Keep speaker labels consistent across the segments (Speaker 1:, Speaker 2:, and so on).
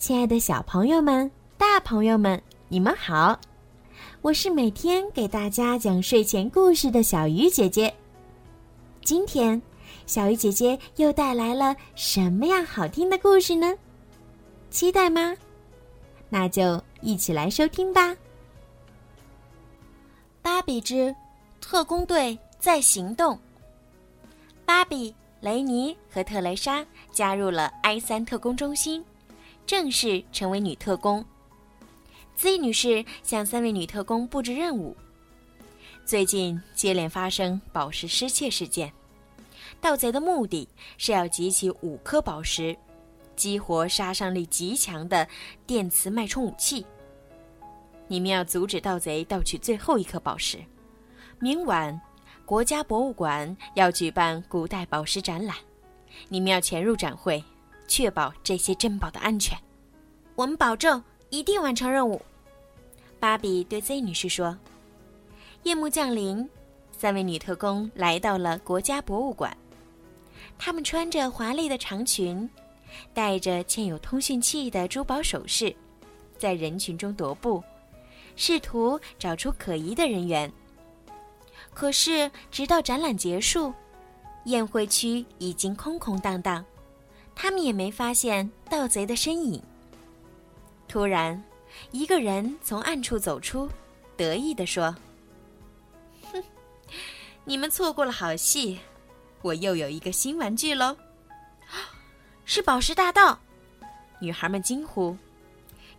Speaker 1: 亲爱的小朋友们、大朋友们，你们好！我是每天给大家讲睡前故事的小鱼姐姐。今天，小鱼姐姐又带来了什么样好听的故事呢？期待吗？那就一起来收听吧。
Speaker 2: 《芭比之特工队在行动》。芭比、雷尼和特蕾莎加入了 I 三特工中心。正式成为女特工，Z 女士向三位女特工布置任务。最近接连发生宝石失窃事件，盗贼的目的是要集齐五颗宝石，激活杀伤力极强的电磁脉冲武器。你们要阻止盗贼盗取最后一颗宝石。明晚，国家博物馆要举办古代宝石展览，你们要潜入展会。确保这些珍宝的安全，我们保证一定完成任务。芭比对 Z 女士说：“夜幕降临，三位女特工来到了国家博物馆。她们穿着华丽的长裙，戴着嵌有通讯器的珠宝首饰，在人群中踱步，试图找出可疑的人员。可是，直到展览结束，宴会区已经空空荡荡。”他们也没发现盗贼的身影。突然，一个人从暗处走出，得意地说：“哼，你们错过了好戏，我又有一个新玩具喽！是宝石大盗！”女孩们惊呼。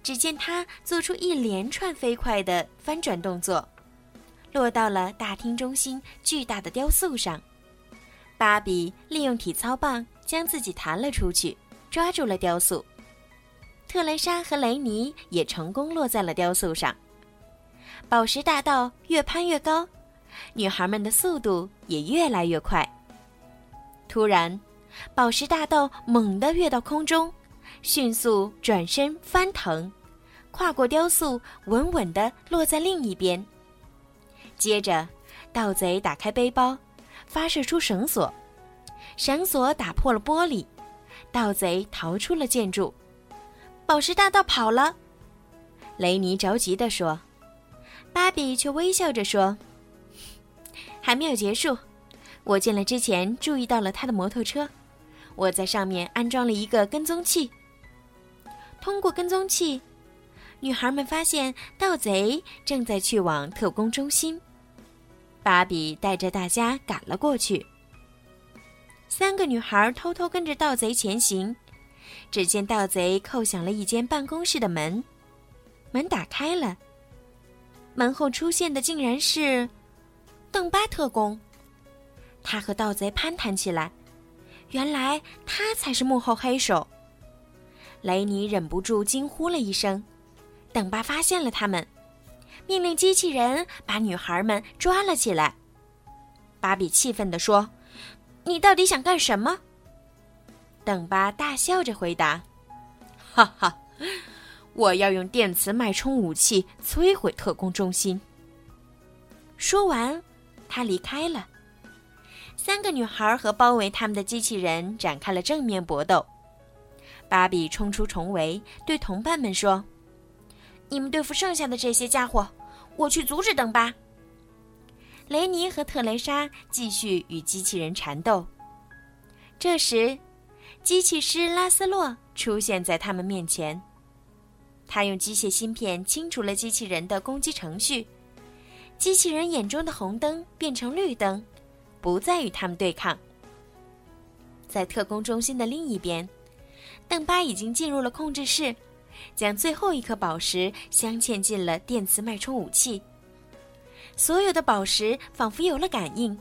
Speaker 2: 只见他做出一连串飞快的翻转动作，落到了大厅中心巨大的雕塑上。芭比利用体操棒。将自己弹了出去，抓住了雕塑。特蕾莎和雷尼也成功落在了雕塑上。宝石大道越攀越高，女孩们的速度也越来越快。突然，宝石大道猛地跃到空中，迅速转身翻腾，跨过雕塑，稳稳地落在另一边。接着，盗贼打开背包，发射出绳索。绳索打破了玻璃，盗贼逃出了建筑，宝石大盗跑了。雷尼着急地说：“芭比却微笑着说，还没有结束。我进来之前注意到了他的摩托车，我在上面安装了一个跟踪器。通过跟踪器，女孩们发现盗贼正在去往特工中心。芭比带着大家赶了过去。”三个女孩偷偷跟着盗贼前行，只见盗贼扣响了一间办公室的门，门打开了。门后出现的竟然是邓巴特工，他和盗贼攀谈起来，原来他才是幕后黑手。雷尼忍不住惊呼了一声，邓巴发现了他们，命令机器人把女孩们抓了起来。芭比气愤地说。你到底想干什么？邓巴大笑着回答：“哈哈，我要用电磁脉冲武器摧毁特工中心。”说完，他离开了。三个女孩和包围他们的机器人展开了正面搏斗。芭比冲出重围，对同伴们说：“你们对付剩下的这些家伙，我去阻止邓巴。”雷尼和特蕾莎继续与机器人缠斗。这时，机器师拉斯洛出现在他们面前。他用机械芯片清除了机器人的攻击程序，机器人眼中的红灯变成绿灯，不再与他们对抗。在特工中心的另一边，邓巴已经进入了控制室，将最后一颗宝石镶嵌进了电磁脉冲武器。所有的宝石仿佛有了感应，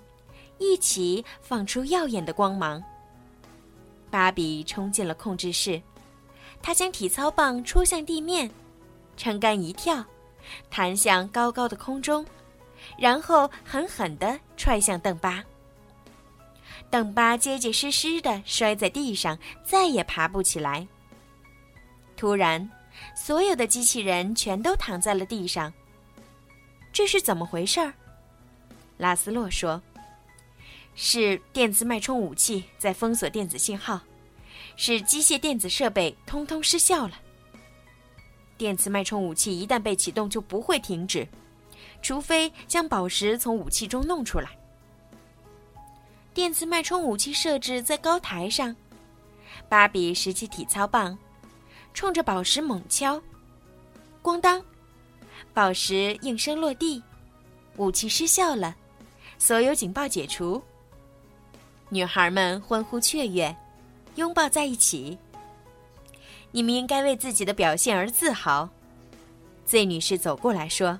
Speaker 2: 一起放出耀眼的光芒。芭比冲进了控制室，她将体操棒戳向地面，撑杆一跳，弹向高高的空中，然后狠狠地踹向邓巴。邓巴结结实实地摔在地上，再也爬不起来。突然，所有的机器人全都躺在了地上。这是怎么回事儿？拉斯洛说：“是电磁脉冲武器在封锁电子信号，使机械电子设备通通失效了。”电磁脉冲武器一旦被启动，就不会停止，除非将宝石从武器中弄出来。电磁脉冲武器设置在高台上，芭比拾起体操棒，冲着宝石猛敲，咣当，宝石应声落地，武器失效了，所有警报解除。女孩们欢呼雀跃，拥抱在一起。你们应该为自己的表现而自豪。Z 女士走过来说：“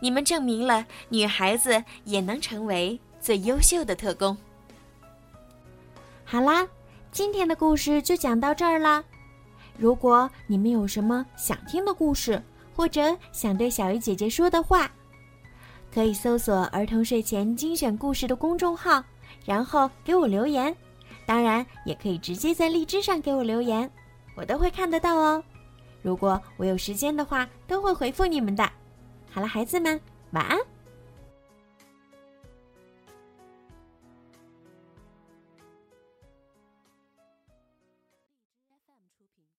Speaker 2: 你们证明了女孩子也能成为。”最优秀的特工。
Speaker 1: 好啦，今天的故事就讲到这儿啦。如果你们有什么想听的故事，或者想对小鱼姐姐说的话，可以搜索“儿童睡前精选故事”的公众号，然后给我留言。当然，也可以直接在荔枝上给我留言，我都会看得到哦。如果我有时间的话，都会回复你们的。好了，孩子们，晚安。